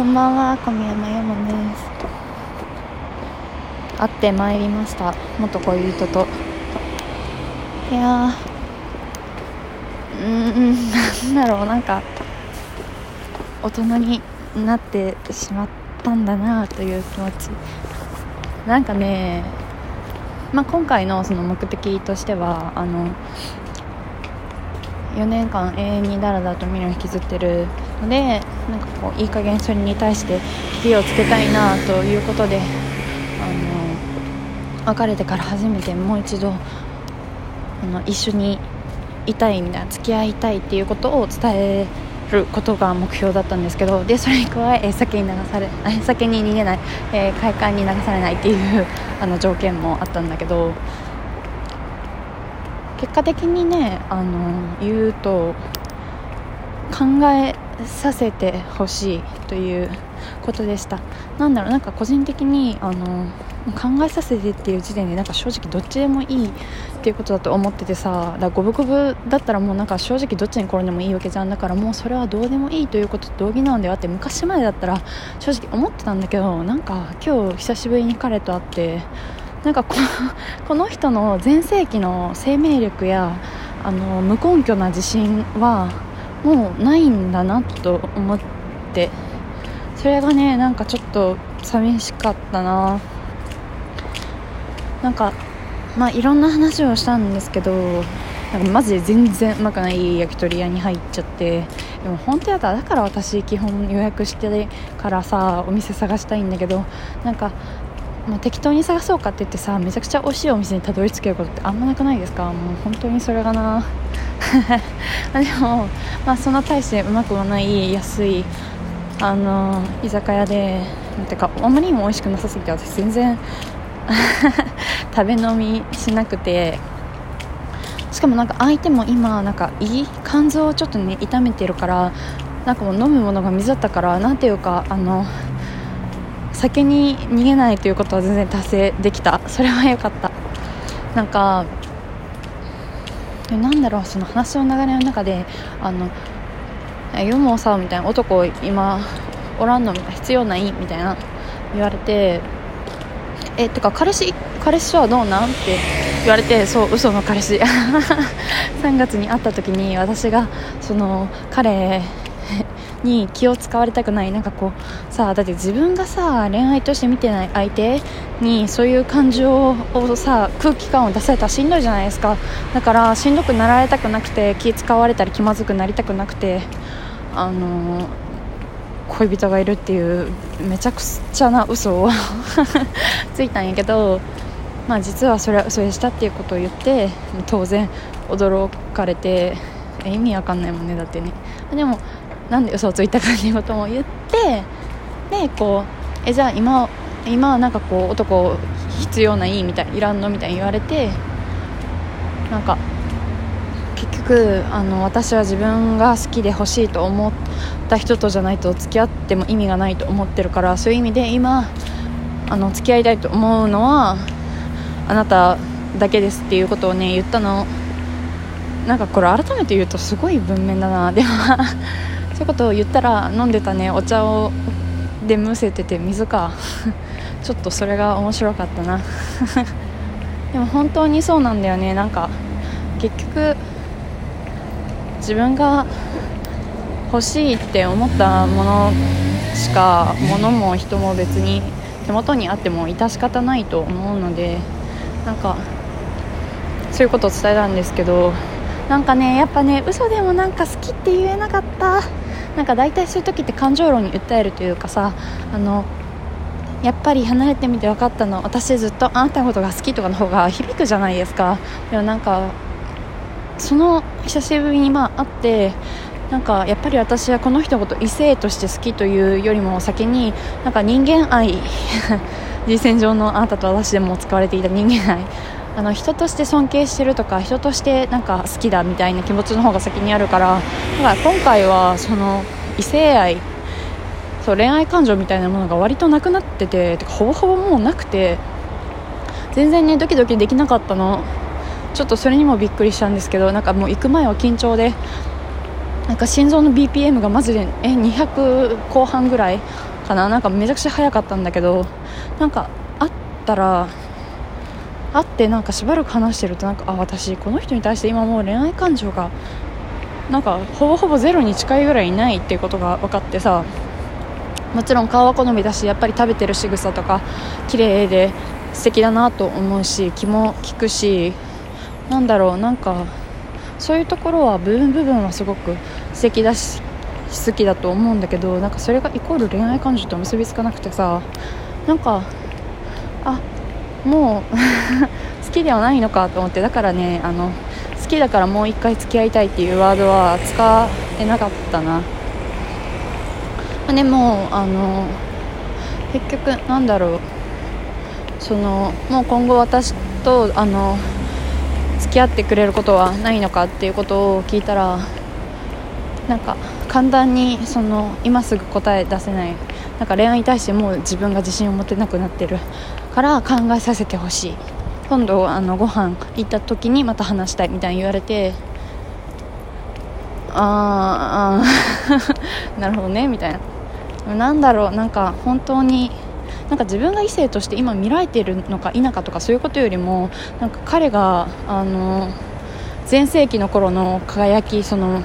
こんばんは小宮山山です。会ってまいりました。元恋人と。いやーうんなんだろうなんか大人になってしまったんだなという気持ち。なんかねまあ、今回のその目的としてはあの4年間永遠にだらだらと未来を引きずってるのでなんかこういい加減それに対して火をつけたいなということであの別れてから初めてもう一度あの一緒にいたいみたいな付き合いたいっていうことを伝えることが目標だったんですけどでそれに加え酒に流され酒に逃げない、えー、快感に流されないっていうあの条件もあったんだけど結果的にねあの言うと考えさせてほしいということでした。なんだろうなんか個人的にあの考えさせてっていう時点でなんか正直どっちでもいいっていうことだと思っててさだ五分五分だったらもうなんか正直どっちに転んでもいいわけじゃん。だからもうそれはどうでもいいということと同義なんではって昔までだったら正直思ってたんだけどなんか今日久しぶりに彼と会ってなんかこの この人の全盛期の生命力やあの無根拠な自信はもうないんだなと思って。それがねなんかちょっと寂しかったな。なんかまあいろんな話をしたんですけどなんかマジで全然うまくない焼き鳥屋に入っちゃってでも本当やだだから私基本予約してからさお店探したいんだけどなんかまあ、適当に探そうかって言ってさめちゃくちゃ美味しいお店にたどり着けることってあんまなくないですか？もう本当にそれがな。でも、まあ、そんな大してうまくはない安いあの居酒屋でてかあんまりにも美味しくなさすぎて私全然 食べ飲みしなくてしかもなんか相手も今なんか胃肝臓をちょっとね痛めてるからなんかもう飲むものが水だったからなんていうかあの酒に逃げないということは全然達成できた。それは良かった。なんかなんだろうその話の流れの中であのユモさみたいな男今おらんの必要ない？みたいな言われてえとか彼氏彼氏はどうなん？って言われてそう嘘の彼氏。3月に会った時に私がその彼に気を使われたくない。なんかこうさだって自分がさ恋愛として見てない相手にそういう感情をさ空気感を出されたらしんどいじゃないですか。だからしんどくなられたくなくて気使われたり気まずくなりたくなくてあの恋人がいるっていうめちゃくちゃな嘘を ついたんやけどまあ実はそれは嘘でしたっていうことを言って当然驚かれて意味わかんないもんねだってね。でもなんで嘘をついたかっていうことも言ってでこうえじゃあ今今はなんかこう男必要ないみたいいらんのみたいに言われてなんか結局あの私は自分が好きで欲しいと思った人とじゃないと付き合っても意味がないと思ってるからそういう意味で今あの付き合いたいと思うのはあなただけですっていうことをね言ったの。なんかこれ改めて言うとすごい文面だな。でもそういうことを言ったら飲んでたねお茶をでむせてて水か。ちょっとそれが面白かったな。でも本当にそうなんだよね。なんか結局自分が欲しいって思ったものしか物も人も別に手元にあっても致し方ないと思うのでなんかそういうことを伝えたんですけどなんかねやっぱね嘘でもなんか好きって言えなかった。なんか大体そういう時って感情論に訴えるというかさあのやっぱり離れてみて分かったの私ずっとあなたのことが好きとかの方が響くじゃないですか。でもなんかその久しぶりにまあ会ってなんかやっぱり私はこの人のこと異性として好きというよりも先になんか人間愛 実践上のあなたと私でも使われていた人間愛あの人として尊敬してるとか人としてなんか好きだみたいな気持ちの方が先にあるからだから今回はその異性愛そう恋愛感情みたいなものが割となくなってててかほぼほぼもうなくて全然ねドキドキできなかったの。ちょっとそれにもびっくりしたんですけどなんかもう行く前は緊張でなんか心臓の BPM がマジでえ200後半ぐらいかな？なんかめちゃくちゃ早かったんだけどなんか会ったら会ってなんかしばらく話してるとなんかあ私この人に対して今もう恋愛感情がなんかほぼほぼゼロに近いぐらいないっていうことが分かってさもちろん顔は好みだしやっぱり食べてる仕草とか綺麗で素敵だなと思うし気も利くしなんだろうなんかそういうところは部分部分はすごく素敵だし好きだと思うんだけどなんかそれがイコール恋愛感情と結びつかなくてさなんかあもう 好きではないのかと思ってだからねあの好きだからもう一回付き合いたいっていうワードは使えなかったな。でもあの結局なんだろう。そのもう今後私とあの付き合ってくれることはないのかっていうことを聞いたらなんか簡単にその今すぐ答え出せない。なんか恋愛に対してもう自分が自信を持てなくなってるから考えさせてほしい。今度あのご飯行った時にまた話したいみたいに言われてああ なるほどねみたいな。なんだろうなんか本当になんか自分が異性として今見られているのか否かとかそういうことよりもなんか彼があの全盛期の頃の輝きその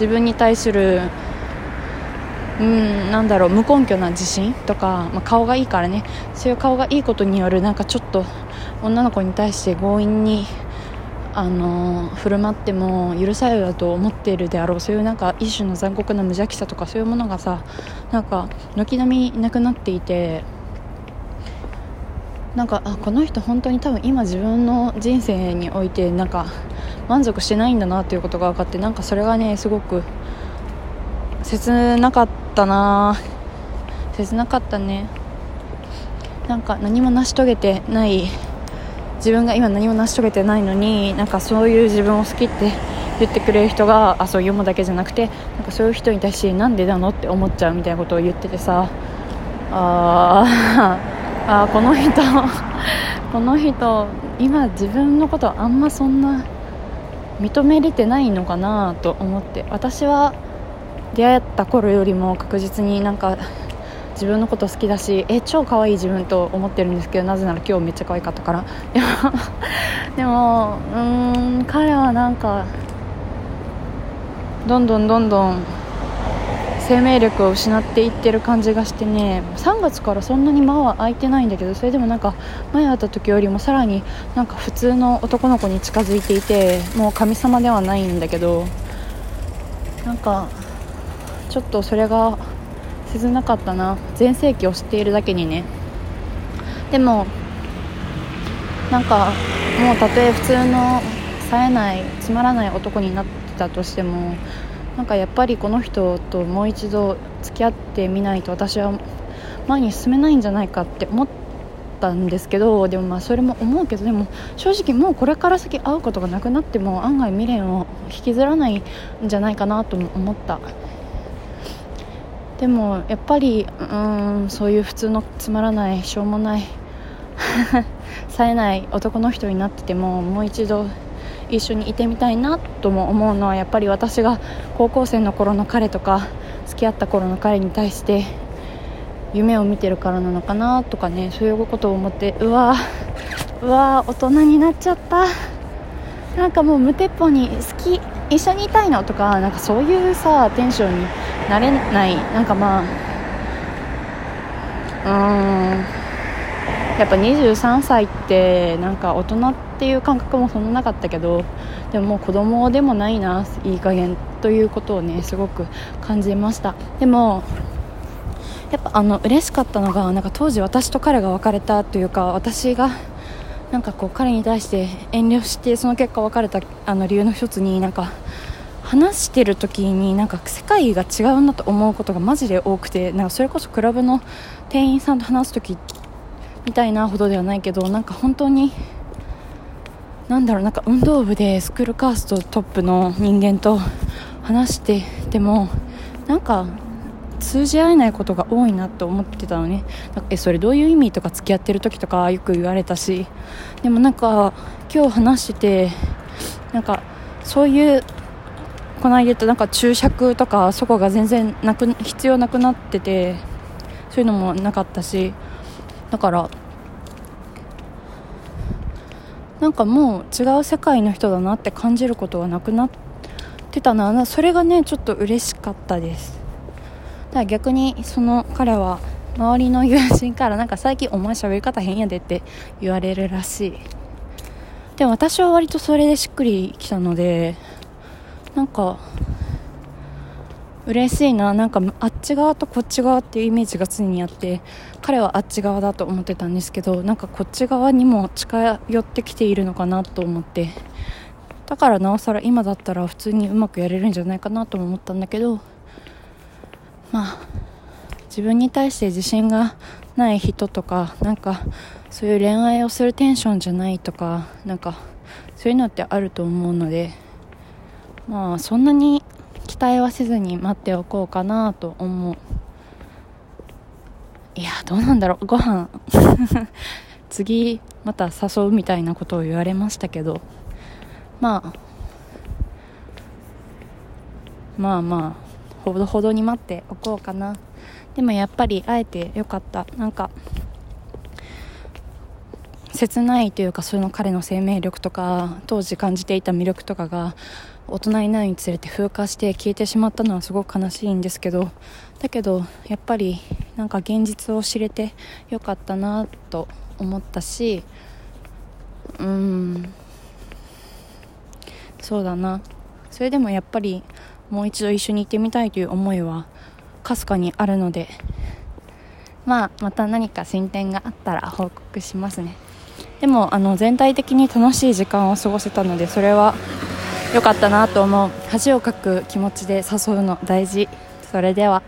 自分に対するうんなんだろう無根拠な自信とか、まあ、顔がいいからね。そういう顔がいいことによるなんかちょっと女の子に対して強引にあの振る舞っても許されると思っているであろう。そういうなんか一種の残酷な無邪気さとかそういうものがさなんか軒並みなくなっていてなんかあこの人本当に多分今自分の人生においてなんか満足してないんだなということが分かってなんかそれがねすごく切なかったな。切なかったね。なんか何も成し遂げてない。自分が今何も成し遂げてないのになんかそういう自分を好きって言ってくれる人があそう読むだけじゃなくてなんかそういう人に対してなんでなのって思っちゃうみたいなことを言っててさ。ああこの人この人今自分のことあんまそんな認めれてないのかなと思って。私は出会った頃よりも確実になんか自分のこと好きだしえ超可愛い自分と思ってるんですけどなぜなら今日めっちゃ可愛かったから。でも でもうーん彼はなんかどんどんどんどん生命力を失っていってる感じがしてね3月からそんなに間は空いてないんだけどそれでもなんか前会った時よりもさらになんか普通の男の子に近づいていてもう神様ではないんだけどなんかちょっとそれが切なかったな。全盛期を知っているだけにね。でもなんかもうたとえ普通の冴えないつまらない男になってたとしてもなんかやっぱりこの人ともう一度付き合ってみないと私は前に進めないんじゃないかって思ったんですけどでもまあそれも思うけどでも正直もうこれから先会うことがなくなっても案外未練を引きずらないんじゃないかなとも思った。でもやっぱりうんそういう普通のつまらないしょうもない 冴えない男の人になっててももう一度一緒にいてみたいなとも思うのはやっぱり私が高校生の頃の彼とか付き合った頃の彼に対して夢を見てるからなのかなとかねそういうことを思ってうわうわ大人になっちゃった。なんかもう無鉄砲に好き一緒にいたいのとかなんかそういうさテンションになれない。なんかまあうーん。やっぱ23歳ってなんか大人ってていう感覚もそんななかったけどでももう子供でもないないい加減ということをねすごく感じました。でもやっぱあの嬉しかったのがなんか当時私と彼が別れたというか私がなんかこう彼に対して遠慮してその結果別れたあの理由の一つになんか話してる時になんか世界が違うなと思うことがマジで多くてなんかそれこそクラブの店員さんと話す時みたいなほどではないけどなんか本当になんだろうなんか運動部でスクールカーストトップの人間と話しててもなんか通じ合えないことが多いなと思ってたのね。えそれどういう意味とか付き合ってる時とかよく言われたし。でもなんか今日話しててなんかそういうこの間言ったなんか注釈とかそこが全然なく必要なくなっててそういうのもなかったし。だからなんかもう違う世界の人だなって感じることはなくなってたな。それがねちょっと嬉しかったです。だから逆にその彼は周りの友人からなんか最近お前喋り方変やでって言われるらしい。でも私は割とそれでしっくりきたのでなんか嬉しいな。なんかあっち側とこっち側っていうイメージが常にあって彼はあっち側だと思ってたんですけどなんかこっち側にも近寄ってきているのかなと思って。だからなおさら今だったら普通にうまくやれるんじゃないかなとも思ったんだけどまあ自分に対して自信がない人とかなんかそういう恋愛をするテンションじゃないとかなんかそういうのってあると思うのでまあそんなに待はせずに待っておこうかなと思う。いやどうなんだろう。ご飯。次また誘うみたいなことを言われましたけど。まあ。まあまあ。ほどほどに待っておこうかな。でもやっぱり会えてよかった。なんか切ないというかその彼の生命力とか当時感じていた魅力とかが大人になるにつれて風化して消えてしまったのはすごく悲しいんですけどだけどやっぱりなんか現実を知れてよかったなと思ったしうんそうだな。それでもやっぱりもう一度一緒に行ってみたいという思いはかすかにあるのでまあまた何か進展があったら報告しますね。でもあの全体的に楽しい時間を過ごせたのでそれは良かったなと思う。恥をかく気持ちで誘うの大事。それでは。